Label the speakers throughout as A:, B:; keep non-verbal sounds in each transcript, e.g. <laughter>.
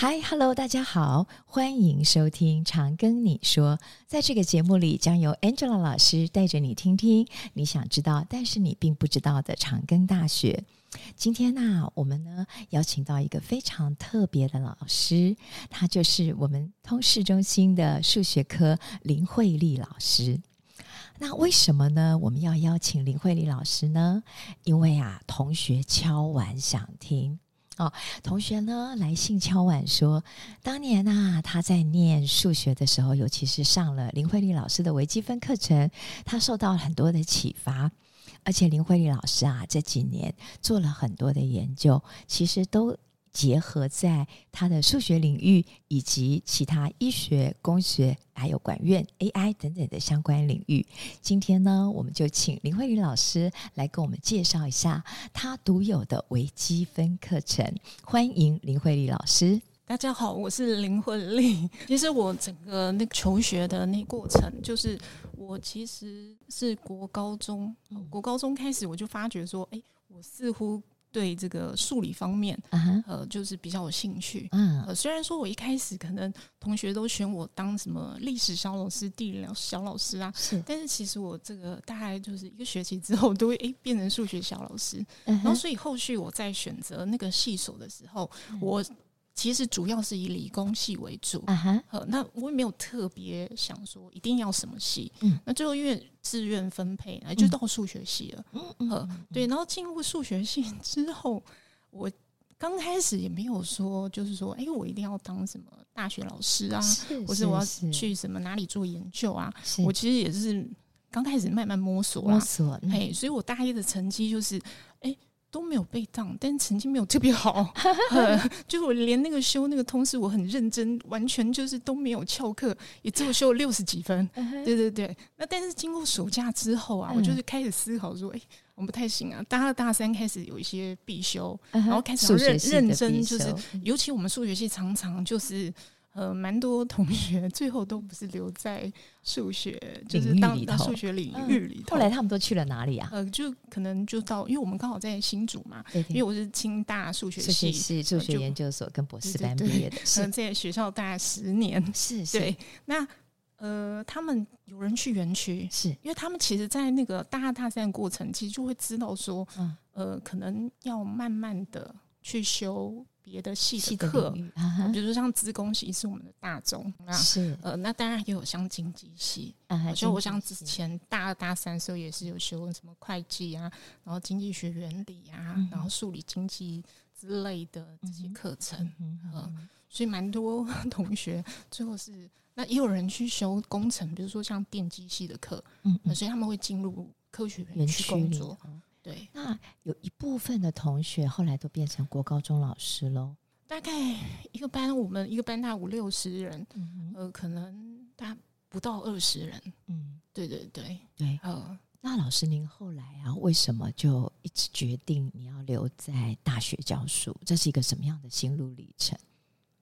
A: 嗨，Hello，大家好，欢迎收听《长庚你说》。在这个节目里，将由 Angela 老师带着你听听你想知道，但是你并不知道的长庚大学。今天呢、我们呢邀请到一个非常特别的老师，他就是我们通识中心的数学科林慧丽老师。那为什么呢？我们要邀请林慧丽老师呢？因为啊，同学敲碗想听。哦，同学呢来信敲碗说，当年呐、啊，他在念数学的时候，尤其是上了林慧丽老师的微积分课程，他受到了很多的启发。而且林慧丽老师啊，这几年做了很多的研究，其实都。结合在他的数学领域以及其他医学、工学，还有管院 AI 等等的相关领域。今天呢，我们就请林慧丽老师来给我们介绍一下他独有的微积分课程。欢迎林慧丽老师。
B: 大家好，我是林慧丽。<laughs> 其实我整个那个求学的那过程，就是我其实是国高中，国高中开始我就发觉说，哎，我似乎。对这个数理方面，uh huh. 呃，就是比较有兴趣。嗯、uh，huh. 呃，虽然说我一开始可能同学都选我当什么历史小老师、地理小老师啊，是，但是其实我这个大概就是一个学期之后，都会诶变成数学小老师。Uh huh. 然后，所以后续我在选择那个系所的时候，uh. 我。其实主要是以理工系为主，啊哈、uh，huh. 那我也没有特别想说一定要什么系，嗯，那最后因为志愿分配，就到数学系了，嗯嗯，嗯对，然后进入数学系之后，我刚开始也没有说，就是说，哎，我一定要当什么大学老师啊，是或是我要去什么哪里做研究啊，我其实也是刚开始慢慢摸索摸索，嘿，所以我大一的成绩就是，哎。都没有被当，但成绩没有特别好，<laughs> 就我连那个修那个通识，我很认真，完全就是都没有翘课，也只有修了六十几分。对对对，那但是经过暑假之后啊，我就是开始思考说，哎，我们不太行啊。大二大三开始有一些必修，然后开始认认真，就是尤其我们数学系常常就是。呃，蛮多同学最后都不是留在数学，就是当当数学领域里头。
A: 后来他们都去了哪里啊？
B: 呃，就可能就到，因为我们刚好在新竹嘛，因为我是清大数学系
A: 是数学研究所跟博士班毕业的，
B: 是在学校大概十年。<laughs>
A: 是，
B: 对。那呃，他们有人去园区，是因为他们其实，在那个大二大三的过程，其实就会知道说，嗯呃，可能要慢慢的去修。别的系的课，比如说像资工系是我们的大宗，是。呃，那当然也有像经济系，就我像之前大二大三的时候也是有修什么会计啊，然后经济学原理啊，然后数理经济之类的这些课程，嗯，所以蛮多同学最后是那也有人去修工程，比如说像电机系的课，嗯，所以他们会进入科学园区工作。对，
A: 那有一部分的同学后来都变成国高中老师喽。
B: 大概一个班，我们一个班大概五六十人，嗯、呃，可能大概不到二十人。嗯，对对对对。呃，
A: 那老师您后来啊，为什么就一直决定你要留在大学教书？这是一个什么样的心路历程？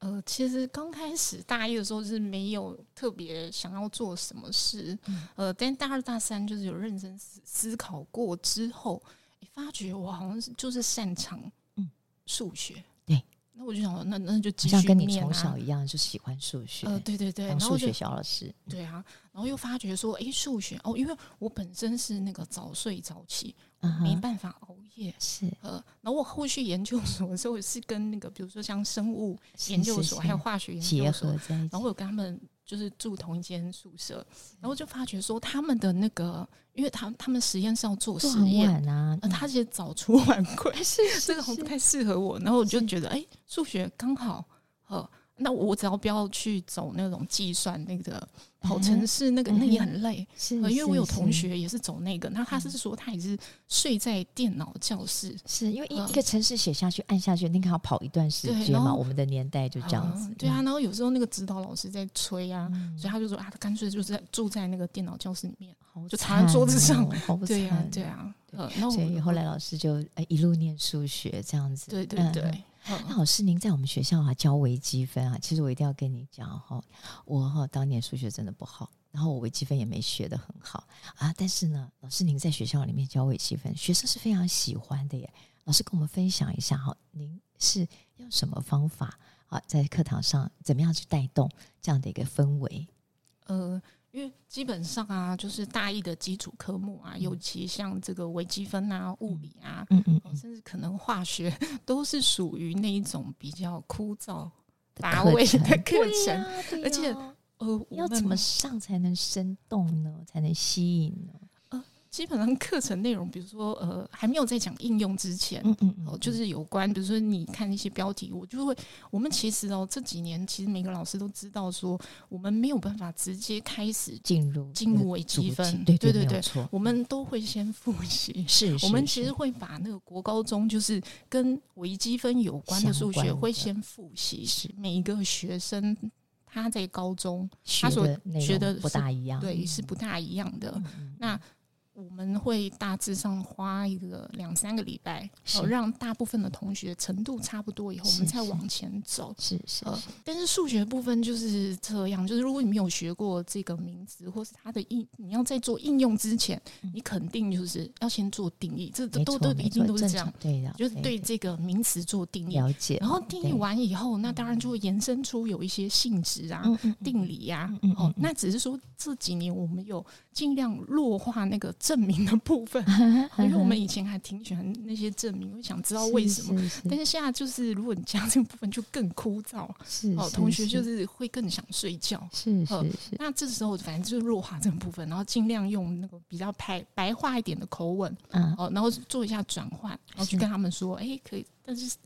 B: 呃，其实刚开始大一的时候是没有特别想要做什么事，嗯、呃，但大二大三就是有认真思思考过之后，发觉我好像是就是擅长嗯。数学，对，那我就想说那那就继续啊，像跟你从小一样就喜欢数学，呃，对对对，当数学小老师，对啊，然后又发觉说，哎，数学哦，因为我本身是那个早睡早起。没办法熬夜，是呃，然后我后续研究所的时候是跟那个，比如说像生物研究所还有化学研究所，然后我有跟他们就是住同一间宿舍，然后就发觉说他们的那个，因为他他们实验是要做实验啊，他其实早出晚归，是 <laughs> 这个好像不太适合我，然后我就觉得哎，数学刚好呃。那我只要不要去走那种计算那个跑城市，那个那也很累，是，因为我有同学也是走那个，那他是说他也是睡在电脑教室，
A: 是因为一一个城市写下去按下去，那个要跑一段时间嘛，我们的年代就这样子，
B: 对啊，然后有时候那个指导老师在催啊，所以他就说啊，他干脆就是在住在那个电脑教室里面，就躺在桌子上，对呀，对啊，
A: 所以后来老师就一路念数学这样子，
B: 对对对。
A: 那老师，您在我们学校啊教微积分啊，其实我一定要跟你讲哈，我哈当年数学真的不好，然后我微积分也没学得很好啊。但是呢，老师您在学校里面教微积分，学生是非常喜欢的耶。老师跟我们分享一下哈，您是用什么方法啊，在课堂上怎么样去带动这样的一个氛围？
B: 呃，因为基本上啊，就是大一的基础科目啊，嗯、尤其像这个微积分啊、物理啊，
A: 嗯嗯，嗯，
B: 甚至可能化学，都是属于那一种比较枯燥乏味的课程，而且呃，
A: 要怎么上才能生动呢？才能吸引呢？
B: 基本上课程内容，比如说呃，还没有在讲应用之前，嗯嗯，哦，就是有关，比如说你看一些标题，我就会，我们其实哦，这几年其实每个老师都知道说，我们没有办法直接开始
A: 进入
B: 进入微积分，
A: 对
B: 对对
A: 对，
B: 我们都会先复习，<laughs>
A: 是，
B: 我们其实会把那个国高中就是跟微积分有关的数学会先复习，是。每一个学生他在高中他所学的
A: 不大一样，
B: 对，是不大一样的，那。我们会大致上花一个两三个礼拜，哦，让大部分的同学程度差不多以后，我们再往前走。
A: 是是，是，
B: 呃，但是数学部分就是这样，就是如果你没有学过这个名词，或是它的应，你要在做应用之前，你肯定就是要先做定义。这都都一定都是这样，
A: 对的，
B: 就是对这个名词做定义，
A: 了解。
B: 然后定义完以后，那当然就会延伸出有一些性质啊、定理呀。哦，那只是说这几年我们有尽量弱化那个。证明的部分，<laughs> 因为我们以前还挺喜欢那些证明，我想知道为什么。是是是，但是现在就是，如果你加这个部分，就更枯燥。
A: 是，是，
B: 哦，同学就是会更想睡觉。
A: 是是是。
B: 那这时候反正就是弱化这个部分，然后尽量用那个比较白白话一点的口吻，嗯，哦，然后做一下转换，然后去跟他们说，哎，可以，但是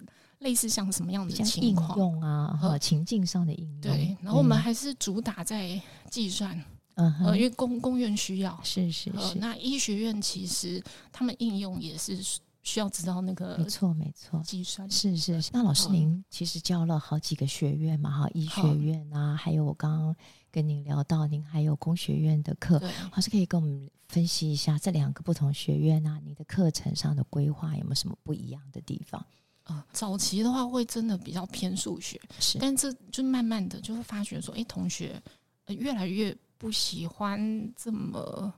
B: 类似像什么样的情况
A: 用啊，和情境上的应用。
B: 对，然后我们还是主打在计算。
A: 嗯，
B: 呃，因为公公院需要，
A: 是是是、呃。
B: 那医学院其实他们应用也是需要知道那个，
A: 没错没错，
B: 计算
A: 是是。那老师您其实教了好几个学院嘛，哈，医学院啊，还有我刚刚跟您聊到，您还有工学院的课，老师可以跟我们分析一下这两个不同学院啊，你的课程上的规划有没有什么不一样的地方？
B: 早期的话会真的比较偏数学，是，但这就慢慢的就会发觉说，哎，同学、呃、越来越。不喜欢这么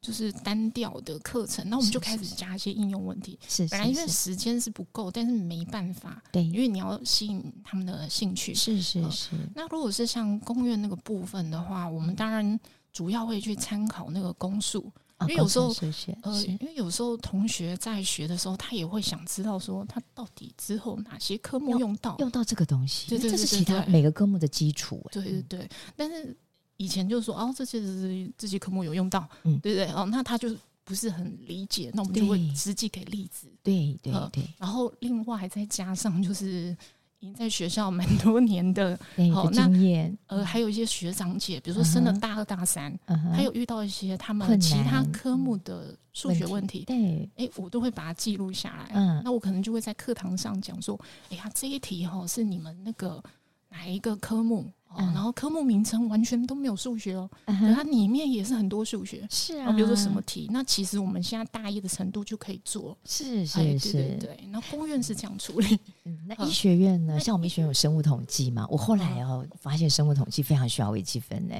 B: 就是单调的课程，那我们就开始加一些应用问题。
A: 是，是，是，
B: 本来因为时间是不够，但是没办法。
A: 对，
B: 因为你要吸引他们的兴趣。
A: 是是是。
B: 呃、那如果是像公院那个部分的话，我们当然主要会去参考那个公数，因为有时候呃，因为有时候同学在学的时候，他也会想知道说，他到底之后哪些科目用到
A: 用到这个东西？
B: 对对对，
A: 这是其他每个科目的基础。
B: 对对对，但是。以前就是说哦，这些是这些科目有用到，嗯，对不对？哦，那他就不是很理解，那我们就会实际给例子，
A: 对对对。
B: 然后另外再加上就是已经在学校蛮多年的
A: 好经验，
B: 呃，还有一些学长姐，比如说升了大二大三，还有遇到一些他们其他科目的数学问题，
A: 对，
B: 哎，我都会把它记录下来。嗯，那我可能就会在课堂上讲说，哎呀，这一题哈是你们那个哪一个科目？哦，然后科目名称完全都没有数学哦，嗯、它里面也是很多数学，
A: 是啊，
B: 比如说什么题，那其实我们现在大一的程度就可以做，
A: 是是是，
B: 对对对。那公院是这样处理，
A: 嗯，那医学院呢？像我们医学院有生物统计嘛？我后来哦发现生物统计非常需要微积分呢。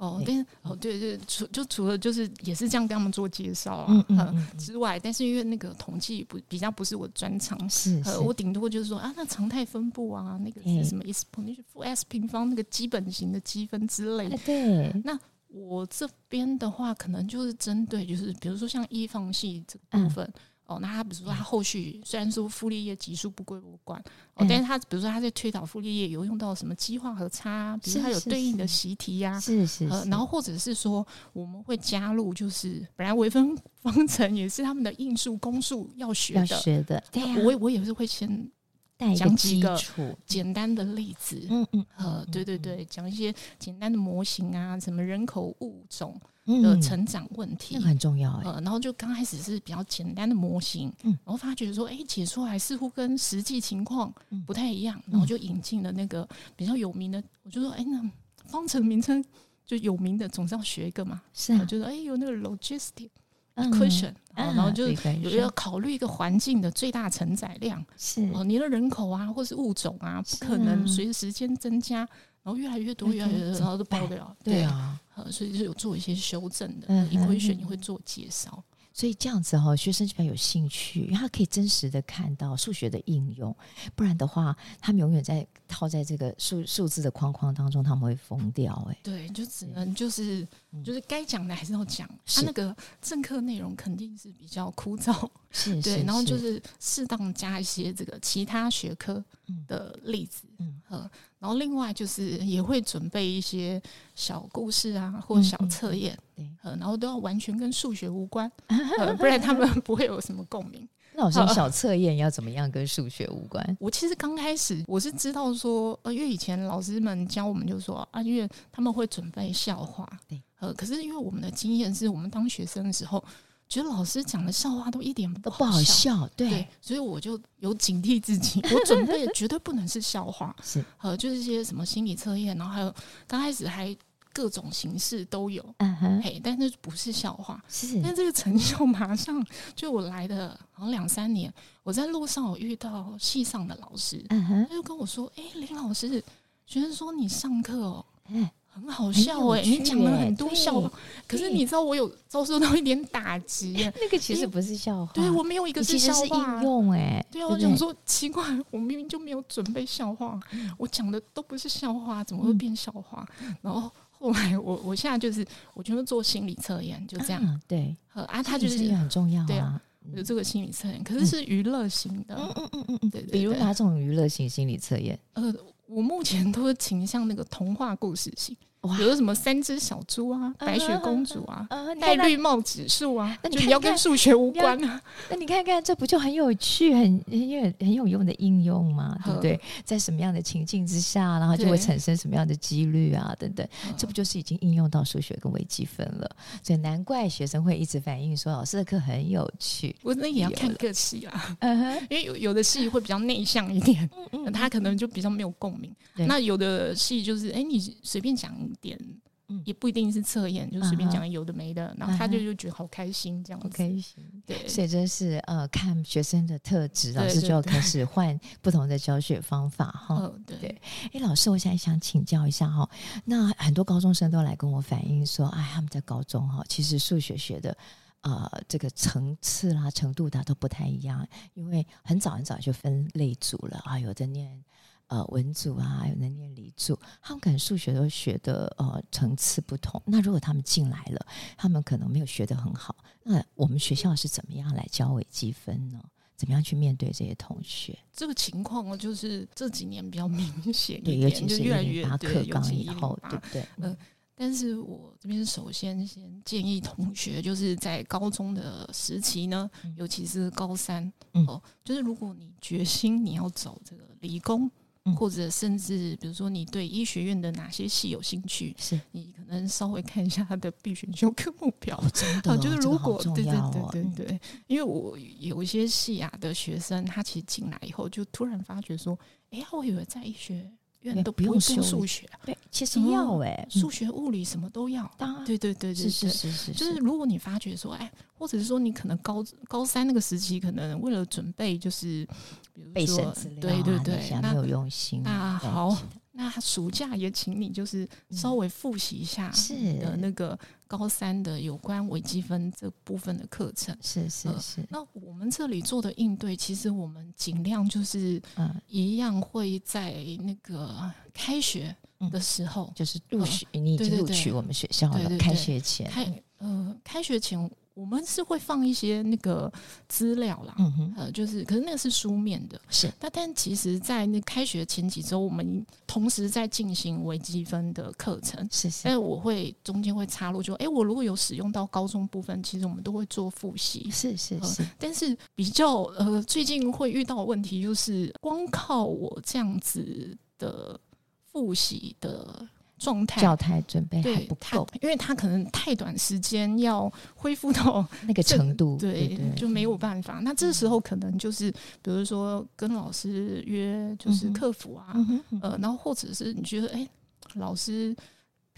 B: 哦，但是哦，对对，除就除了就是也是这样跟他们做介绍啊，嗯，嗯，嗯之外，但是因为那个统计不比较不是我专长，
A: 是，是
B: 我顶多就是说啊，那常态分布啊，那个是什么 exponential 负 s 平方那个基本型的积分之类的。
A: 对，
B: 那我这边的话，可能就是针对就是比如说像一放系这个部分。嗯哦，那他比如说他后续虽然说傅立叶级数不归我管，哦，但是他比如说他在推导傅立叶有用到什么积化和差，比如他有对应的习题呀，
A: 是是，
B: 呃，然后或者是说我们会加入，就是本来微分方程也是他们的应数公数要学的，
A: 学的，
B: 我我也是会先讲几个简单的例子，嗯嗯，呃，对对对，讲一些简单的模型啊，什么人口物种。的成长问题，
A: 那很重要
B: 然后就刚开始是比较简单的模型，嗯，然后发觉说，哎，解出来似乎跟实际情况不太一样，然后就引进了那个比较有名的，我就说，哎，那方程名称就有名的，总是要学一个嘛，
A: 是啊，
B: 就说，哎，有那个 logistic equation，然后就有要考虑一个环境的最大承载量，
A: 是。
B: 哦，你的人口啊，或是物种啊，不可能随着时间增加。然后越来越多，越来越多，然后都爆掉。对啊，所以就有做一些修正的，equation 也会做介绍。
A: 所以这样子哈、哦，学生就比较有兴趣，因为他可以真实的看到数学的应用。不然的话，他们永远在套在这个数数字的框框当中，他们会疯掉。哎，
B: 对，就只能就是就是该讲的还是要讲。他那个正课内容肯定是比较枯燥，
A: 是，<laughs>
B: 对。然后就是适当加一些这个其他学科的例子，嗯，然后另外就是也会准备一些小故事啊，或小测验，对，然后都要完全跟数学无关，<laughs> 不然他们不会有什么共鸣。<laughs>
A: 那老师，小测验要怎么样跟数学无关？
B: 我其实刚开始我是知道说，呃，因为以前老师们教我们就说啊，因为他们会准备笑话，对，呃，可是因为我们的经验是我们当学生的时候。觉得老师讲的笑话都一点不好笑，不好笑，
A: 对，
B: 对，所以我就有警惕自己，<laughs> 我准备的绝对不能是笑话，是。呃，就是一些什么心理测验，然后还有刚开始还各种形式都有，嗯哼，嘿，但是不是笑话，是，但这个成就马上就我来的好像两三年，我在路上我遇到系上的老师，嗯哼，他就跟我说，哎、欸，林老师，学生说你上课哦，嗯。很好笑哎、欸，你讲了很多笑话，可是你知道我有遭受到一点打击、<laughs> 欸。
A: 那个其实不是笑话，
B: 对我没有一个是笑话，
A: 是应用哎、欸。
B: 对啊，我想说奇怪，我明明就没有准备笑话，我讲的都不是笑话，怎么会变笑话？然后后来我我现在就是我全部做心理测验，就这样。啊对，啊，他就是
A: 很重要啊，
B: 对啊，有这个心理测验，可是是娱乐型的。嗯嗯嗯嗯，对，
A: 比如哪种娱乐型心理测验？
B: 呃。我目前都是倾向那个童话故事型，比如什么三只小猪啊、白雪公主啊、戴绿帽指数啊，那你要跟数学无关啊？
A: 那你看看，这不就很有趣、很很有很有用的应用吗？对不对？在什么样的情境之下，然后就会产生什么样的几率啊？等等，这不就是已经应用到数学跟微积分了？所以难怪学生会一直反映说，老师的课很有趣。
B: 我那也要看个系啊，<laughs> 因为有有的系会比较内向一点，他可能就比较没有共鸣。那有的戏就是，哎、欸，你随便讲一点，嗯，也不一定是测验，就随便讲有的没的，嗯、然后他就就觉得好开心，这样子开心。对，所以
A: 真是呃，看学生的特质，老师就要开始换不同的教学方法哈。对对，哎、欸，老师，我现在想请教一下哈，那很多高中生都来跟我反映说，哎，他们在高中哈，其实数学学的呃这个层次啦、程度的都不太一样，因为很早很早就分类组了啊，有的念。呃，文组啊，有人念理组，他们可能数学都学的呃层次不同。那如果他们进来了，他们可能没有学得很好。那我们学校是怎么样来教微积分呢？怎么样去面对这些同学？
B: 这个情况就是这几年比较明显，
A: 对，尤其是越来越拔课纲以后，对不对？
B: 嗯、呃，但是我这边首先先建议同学，就是在高中的时期呢，尤其是高三，嗯、哦，就是如果你决心你要走这个理工。或者甚至，比如说你对医学院的哪些系有兴趣，是你可能稍微看一下他的必选修科目表。哦、真的、哦，就是如果、这个、对对对对对，因为我有一些系啊的学生，他其实进来以后就突然发觉说，哎呀，我以为在医学。院都不用修数学，
A: 对，其实要哎，
B: 数学、物理什么都要。当然，对对对对，是是是是，就是如果你发觉说，哎，或者是说你可能高高三那个时期，可能为了准备，就是比如说，对对对，
A: 那没有用心
B: 啊，好。那暑假也请你就是稍微复习一下是。的那个高三的有关微积分这部分的课程，
A: 是是是。
B: 那我们这里做的应对，其实我们尽量就是嗯。一样会在那个开学的时候，
A: 就是录取你已经录取我们学校了，开学前
B: 开呃开学前。我们是会放一些那个资料啦，嗯哼，呃，就是，可是那个是书面的，是。那但其实，在那开学前几周，我们同时在进行微积分的课程，是是。但，我会中间会插入，就哎，我如果有使用到高中部分，其实我们都会做复习，是是是。但是比较呃，最近会遇到的问题就是，光靠我这样子的复习的。状态
A: 教材准备还不够，
B: 因为他可能太短时间要恢复到 <laughs>
A: 那个程度，
B: 对，对，对，就没有办法。那这时候可能就是，比如说跟老师约，就是客服啊，嗯、呃，然后或者是你觉得，哎、欸，老师。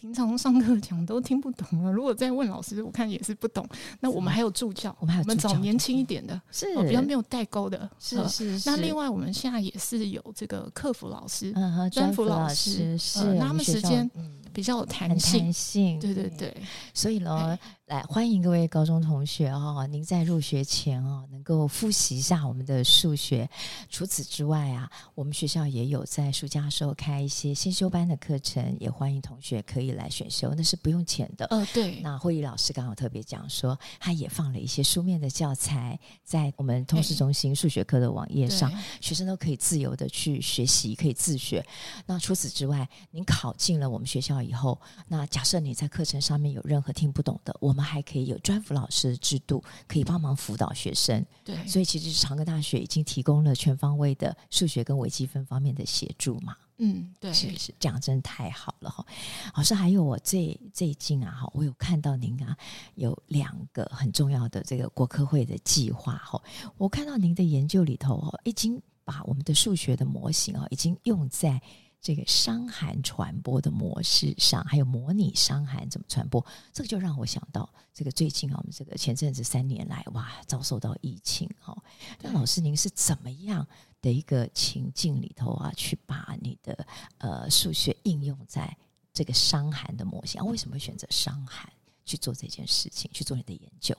B: 平常上课讲都听不懂啊！如果再问老师，我看也是不懂。那我们还有助教，我们还有找年轻一点的，是比较没有代沟的。是是是。那另外我们现在也是有这个客服老师、专辅老师，是那他们时间比较有弹性。对对对。所以呢，
A: 来欢迎各位高中同学哦，您在入学前哦，能够复习一下我们的数学。除此之外啊，我们学校也有在暑假时候开一些先修班的课程，也欢迎同学可以来选修，那是不用钱的。
B: 呃，对。
A: 那会议老师刚好特别讲说，他也放了一些书面的教材在我们通识中心数学课的网页上，学生都可以自由的去学习，可以自学。那除此之外，您考进了我们学校以后，那假设你在课程上面有任何听不懂的，我们还可以有专辅老师的制度，可以帮忙辅导学生。
B: 对，
A: 所以其实长庚大学已经提供了全方位的数学跟微积分方面的协助嘛。
B: 嗯，对，
A: 是是，这样真的太好了哈。老师，还有我最最近啊哈，我有看到您啊有两个很重要的这个国科会的计划哈。我看到您的研究里头哦，已经把我们的数学的模型啊，已经用在。这个伤寒传播的模式上，还有模拟伤寒怎么传播，这个就让我想到，这个最近啊，我们这个前阵子三年来，哇，遭受到疫情哈。那老师，您是怎么样的一个情境里头啊，去把你的呃数学应用在这个伤寒的模型啊？为什么会选择伤寒去做这件事情，去做你的研究？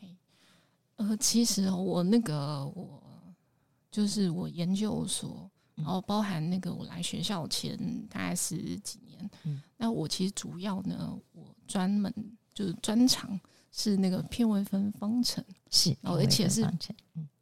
B: 嘿呃，其实我那个我就是我研究所。然后包含那个我来学校前大概十几年，嗯，那我其实主要呢，我专门就是专长是那个偏微分方程，
A: 是，
B: 然后而且是，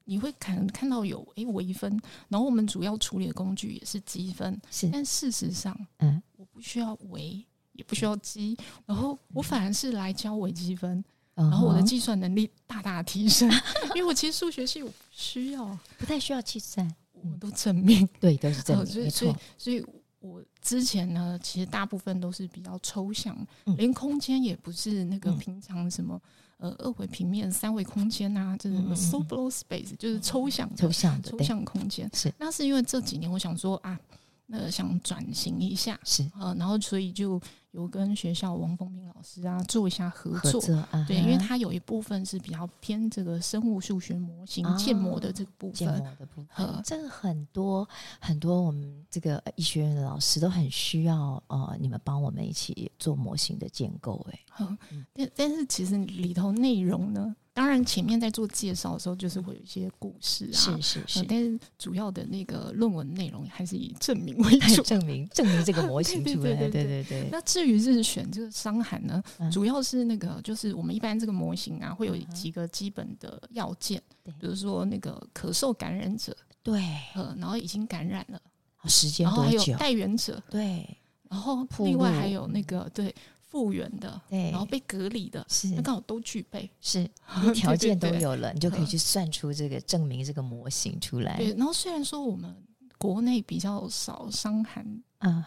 B: 你会看看到有诶微分，然后我们主要处理的工具也是积分，是，但事实上，嗯，我不需要微，也不需要积，然后我反而是来教微积分，然后我的。计算能力大大提升，<laughs> 因为我其实数学系我不需要，
A: 不太需要计算。
B: 我们都证明，
A: 对，都是证明，<laughs>
B: 所以，所以，所以我之前呢，其实大部分都是比较抽象，嗯、连空间也不是那个平常什么、嗯、呃二维平面、三维空间啊，这是什么 Sobolev space，就是抽象的、
A: 抽象的、
B: 抽象空间。是，那是因为这几年我想说啊，那想转型一下，是。呃，然后所以就。有跟学校王凤平老师啊做一下合作，合作啊、对，因为他有一部分是比较偏这个生物数学模型、哦、建模的这个部分，建模的部分，这个很多很多我们这个医学院的老师都很需要呃，你们帮我们一起做模型的建构，哎，嗯，但但是其实里头内容呢？当然，前面在做介绍的时候，就是会有一些故事啊，
A: 是是是，
B: 但是主要的那个论文内容还是以证明为主，<laughs>
A: 证明证明这个模型 <laughs> 出来，对对对。对。
B: 那至于是选这个伤寒呢，主要是那个就是我们一般这个模型啊，会有几个基本的要件，比如说那个咳嗽感染者，
A: 对，
B: 呃，然后已经感染了，
A: 时间多久？
B: 然后还有带源者，
A: 对，
B: 然后另外还有那个对。复原的，对，然后被隔离的，是。那刚好都具备，
A: 是 <laughs> 条件都有了，你就可以去算出这个证明这个模型出来。
B: 对，然后虽然说我们国内比较少伤寒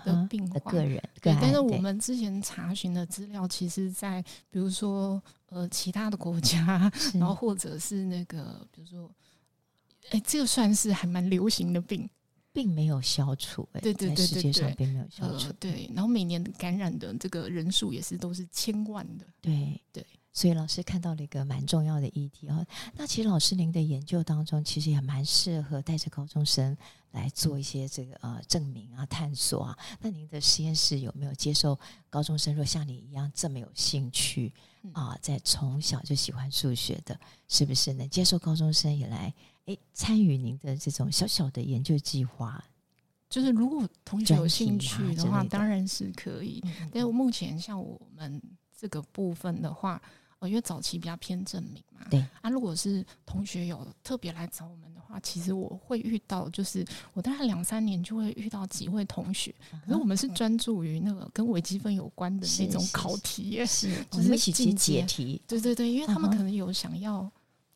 B: 的病患，
A: 个人，
B: 对，但是我们之前查询的资料，其实，在比如说呃其他的国家，<laughs> 然后或者是那个比如说，哎，这个算是还蛮流行的病。
A: 并没有消除，哎，
B: 对对对对对，
A: 世界上并没有消除，
B: 呃，对。然后每年感染的这个人数也是都是千万的，
A: 对对。所以老师看到了一个蛮重要的议题哦。那其实老师您的研究当中，其实也蛮适合带着高中生来做一些这个呃证明啊、探索啊。那您的实验室有没有接受高中生，若像你一样这么有兴趣啊，在从小就喜欢数学的，是不是能接受高中生也来？诶，参与您的这种小小的研究计划，
B: 就是如果同学有兴趣的话，的当然是可以。嗯、但是目前像我们这个部分的话，呃，因为早期比较偏证明嘛，对。啊，如果是同学有特别来找我们的话，其实我会遇到，就是我大概两三年就会遇到几位同学，嗯、可是我们是专注于那个跟微积分有关的那种考题，是，是，是，
A: 就是一起去解题。
B: 对对对，因为他们可能有想要。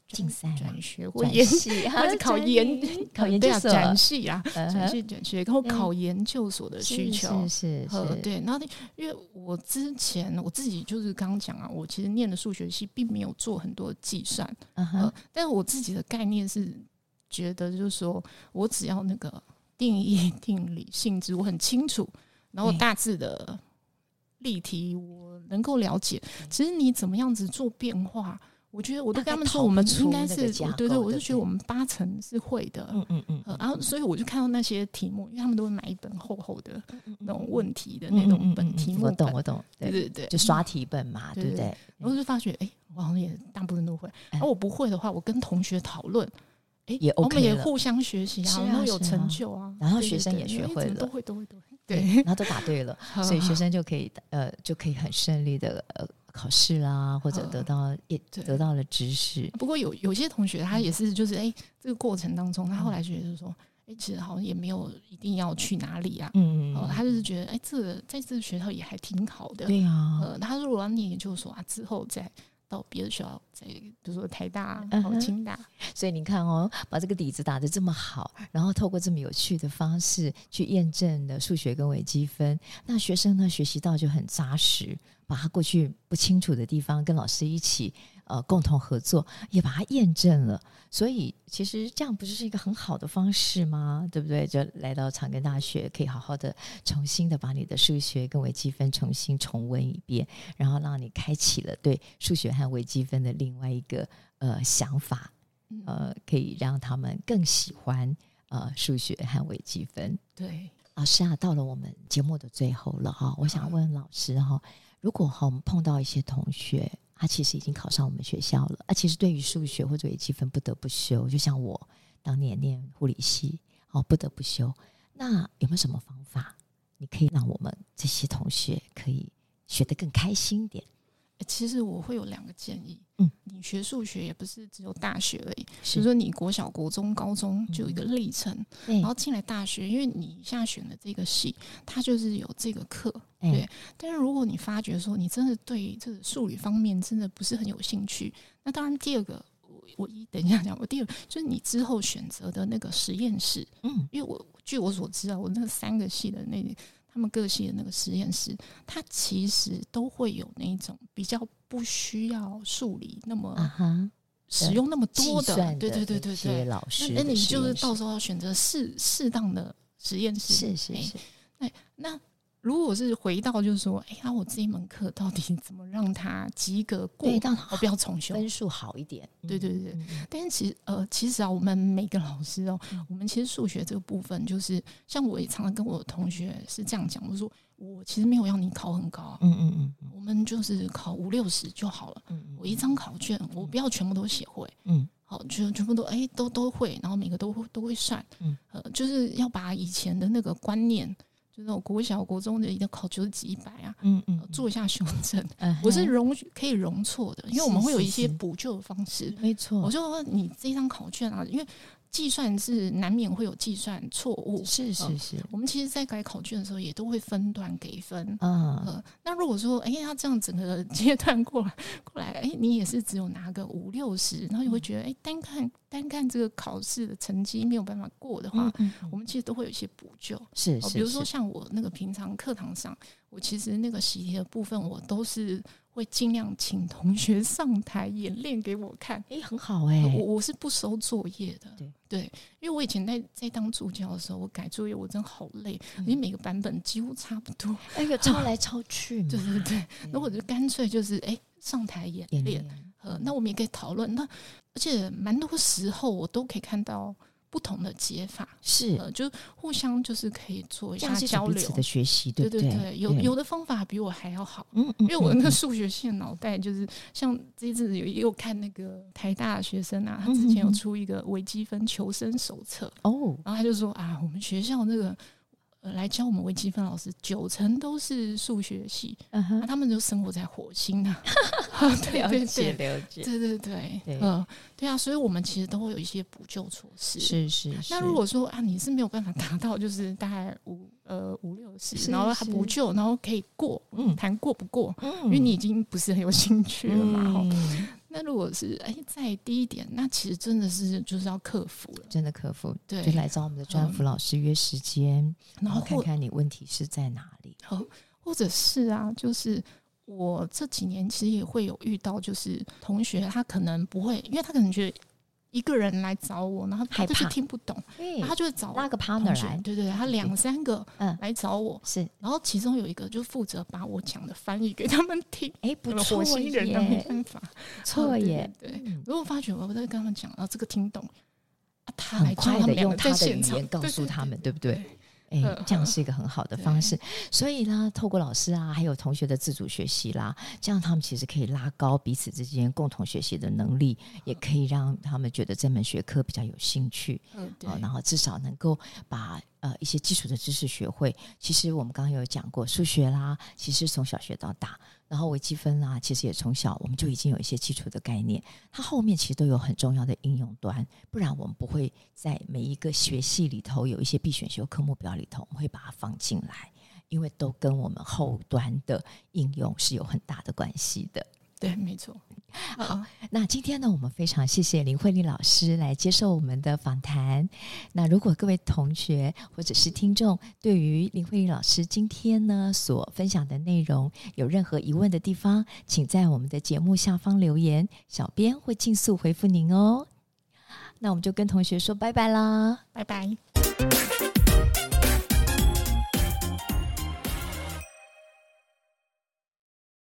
A: 竞赛、<laughs>
B: 转学或研习，或者考研、
A: 考研究所、
B: 转系啊，转系、转学，然后考研究所的需求
A: 是是
B: 对。然后，因为我之前我自己就是刚刚讲啊，我其实念的数学系并没有做很多计算，嗯，但是我自己的概念是觉得，就是说我只要那个定义、定理、性质我很清楚，然后大致的例题我能够了解，其实你怎么样子做变化。我觉得我都跟他们说，我们应该是对对，我就觉得我们八成是会的。
A: 嗯嗯嗯。
B: 然后，所以我就看到那些题目，因为他们都会买一本厚厚的那种问题的那种本题目。
A: 我懂，我懂。
B: 对对对，
A: 就刷题本嘛，对不对？
B: 然后就发觉，哎，我好像也大部分都会。而我不会的话，我跟同学讨论，哎，
A: 也 OK
B: 我们也互相学习啊，然后有成就啊。
A: 然后学生也学会了，
B: 都会都会都会。
A: 对，然后都答对了，<laughs> 所以学生就可以呃就可以很顺利的呃。考试啦，或者得到也得到了知识。
B: 不过有有些同学他也是，就是哎、欸，这个过程当中，他后来觉得就是说，哎、欸，其实好像也没有一定要去哪里啊。嗯。他就是觉得，哎、欸，这个在这个学校也还挺好的。
A: 对、啊。
B: 呃，他如果要念研究所啊，之后再到别的学校，再比如说台大、然后清大。嗯、
A: 所以你看哦，把这个底子打得这么好，然后透过这么有趣的方式去验证的数学跟微积分，那学生呢学习到就很扎实。把他过去不清楚的地方跟老师一起呃共同合作，也把它验证了。所以其实这样不就是一个很好的方式吗？对不对？就来到长庚大学，可以好好的重新的把你的数学跟微积分重新重温一遍，然后让你开启了对数学和微积分的另外一个呃想法，呃，可以让他们更喜欢呃数学和微积分。
B: 对，
A: 老师啊，到了我们节目的最后了哈，我想问老师哈。如果哈，我们碰到一些同学，他其实已经考上我们学校了，啊，其实对于数学或者微积分不得不修，就像我当年念护理系，哦，不得不修，那有没有什么方法，你可以让我们这些同学可以学得更开心点？
B: 其实我会有两个建议。
A: 嗯，
B: 你学数学也不是只有大学而已，比如说你国小、国中、高中就有一个历程，然后进来大学，因为你现在选的这个系，它就是有这个课，对。但是如果你发觉说你真的对这个数理方面真的不是很有兴趣，那当然第二个，我我一等一下讲，我第二就是你之后选择的那个实验室，
A: 嗯，
B: 因为我据我所知啊，我那三个系的那。他们各系的那个实验室，它其实都会有那种比较不需要数理那么使用那么多的，对对对对对。老师，那你就是到时候要选择适适当的实验室，
A: 是是是。
B: 哎，那。如果是回到就是说，哎呀，我这一门课到底怎么让他及格过？对，我不要重修，
A: 分数好一点。
B: 对对对。但是其实呃，其实啊，我们每个老师哦，我们其实数学这个部分，就是像我也常常跟我的同学是这样讲，我说我其实没有要你考很高，
A: 嗯嗯嗯，
B: 我们就是考五六十就好了。嗯，我一张考卷，我不要全部都写会，
A: 嗯，
B: 好，就全部都哎都都会，然后每个都都会算，嗯，呃，就是要把以前的那个观念。就那种国小、国中的一定考九十几、一百啊，
A: 嗯嗯，
B: 做一下修正，<laughs> 我是容可以容错的，因为我们会有一些补救的方式，
A: 没错。
B: 我就说你这张考卷啊，因为。计算是难免会有计算错误，
A: 是是是。
B: 我们其实，在改考卷的时候，也都会分段给分。
A: 嗯，
B: 那如果说，哎，他这样整个阶段过来过来，哎，你也是只有拿个五六十，然后你会觉得，哎，单看单看这个考试的成绩没有办法过的话，我们其实都会有一些补救。
A: 是是。
B: 比如说像我那个平常课堂上，我其实那个习题的部分，我都是。会尽量请同学上台演练给我看，
A: 诶，很好诶、欸，
B: 我我是不收作业的，
A: 对。
B: 对，因为我以前在在当助教的时候，我改作业我真的好累，因为每个版本几乎差不多，
A: 哎呦，抄来抄去嘛，<laughs>
B: 对对对，那我就干脆就是哎上台演练，呃，那我们也可以讨论，那而且蛮多时候我都可以看到。不同的解法
A: 是，
B: 呃，就互相就是可以做一下交流
A: 的学习，对对？对，
B: 有有的方法比我还要好，嗯嗯，因为我那个数学系的脑袋就是像这一次有有看那个台大的学生啊，他之前有出一个微积分求生手册哦，然后他就说啊，我们学校那个。来教我们微积分老师，九成都是数学系，那、uh 他们就生活在火星呢、<laughs> 啊。
A: 了解了解，
B: 对对对，嗯、呃，对啊，所以我们其实都会有一些补救措施。
A: 是是是。
B: 那如果说啊，你是没有办法达到，就是大概五呃五六十，然后还补救，然后可以过，嗯，谈过不过，嗯，因为你已经不是很有兴趣了嘛，嗯那如果是哎再低一点，那其实真的是就是要克服了，
A: 真的克服。
B: 对，
A: 就来找我们的专辅老师约时间，嗯、然后看看你问题是在哪里。
B: 好，或者是啊，就是我这几年其实也会有遇到，就是同学他可能不会，因为他可能觉得。一个人来找我，然后他就是听不懂，他就会找
A: 那个 partner 来，
B: 对对，他两三个嗯来找我，
A: 是，
B: 然后其中有一个就负责把我讲的翻译给他们听，
A: 哎，不错耶，
B: 没办法，
A: 错耶，
B: 对，如果发觉我在跟他们讲，然后这个听懂，他
A: 很快的用他的语言告诉他们，对不对？哎，这样是一个很好的方式。所以呢，透过老师啊，还有同学的自主学习啦，这样他们其实可以拉高彼此之间共同学习的能力，也可以让他们觉得这门学科比较有兴趣。嗯，对。然后至少能够把。呃，一些基础的知识学会，其实我们刚刚有讲过数学啦，其实从小学到大，然后微积分啦，其实也从小我们就已经有一些基础的概念，它后面其实都有很重要的应用端，不然我们不会在每一个学系里头有一些必选修科目表里头，我们会把它放进来，因为都跟我们后端的应用是有很大的关系的。
B: 对，没错。
A: 好，那今天呢，我们非常谢谢林慧丽老师来接受我们的访谈。那如果各位同学或者是听众对于林慧丽老师今天呢所分享的内容有任何疑问的地方，请在我们的节目下方留言，小编会尽速回复您哦。那我们就跟同学说拜拜啦，
B: 拜拜。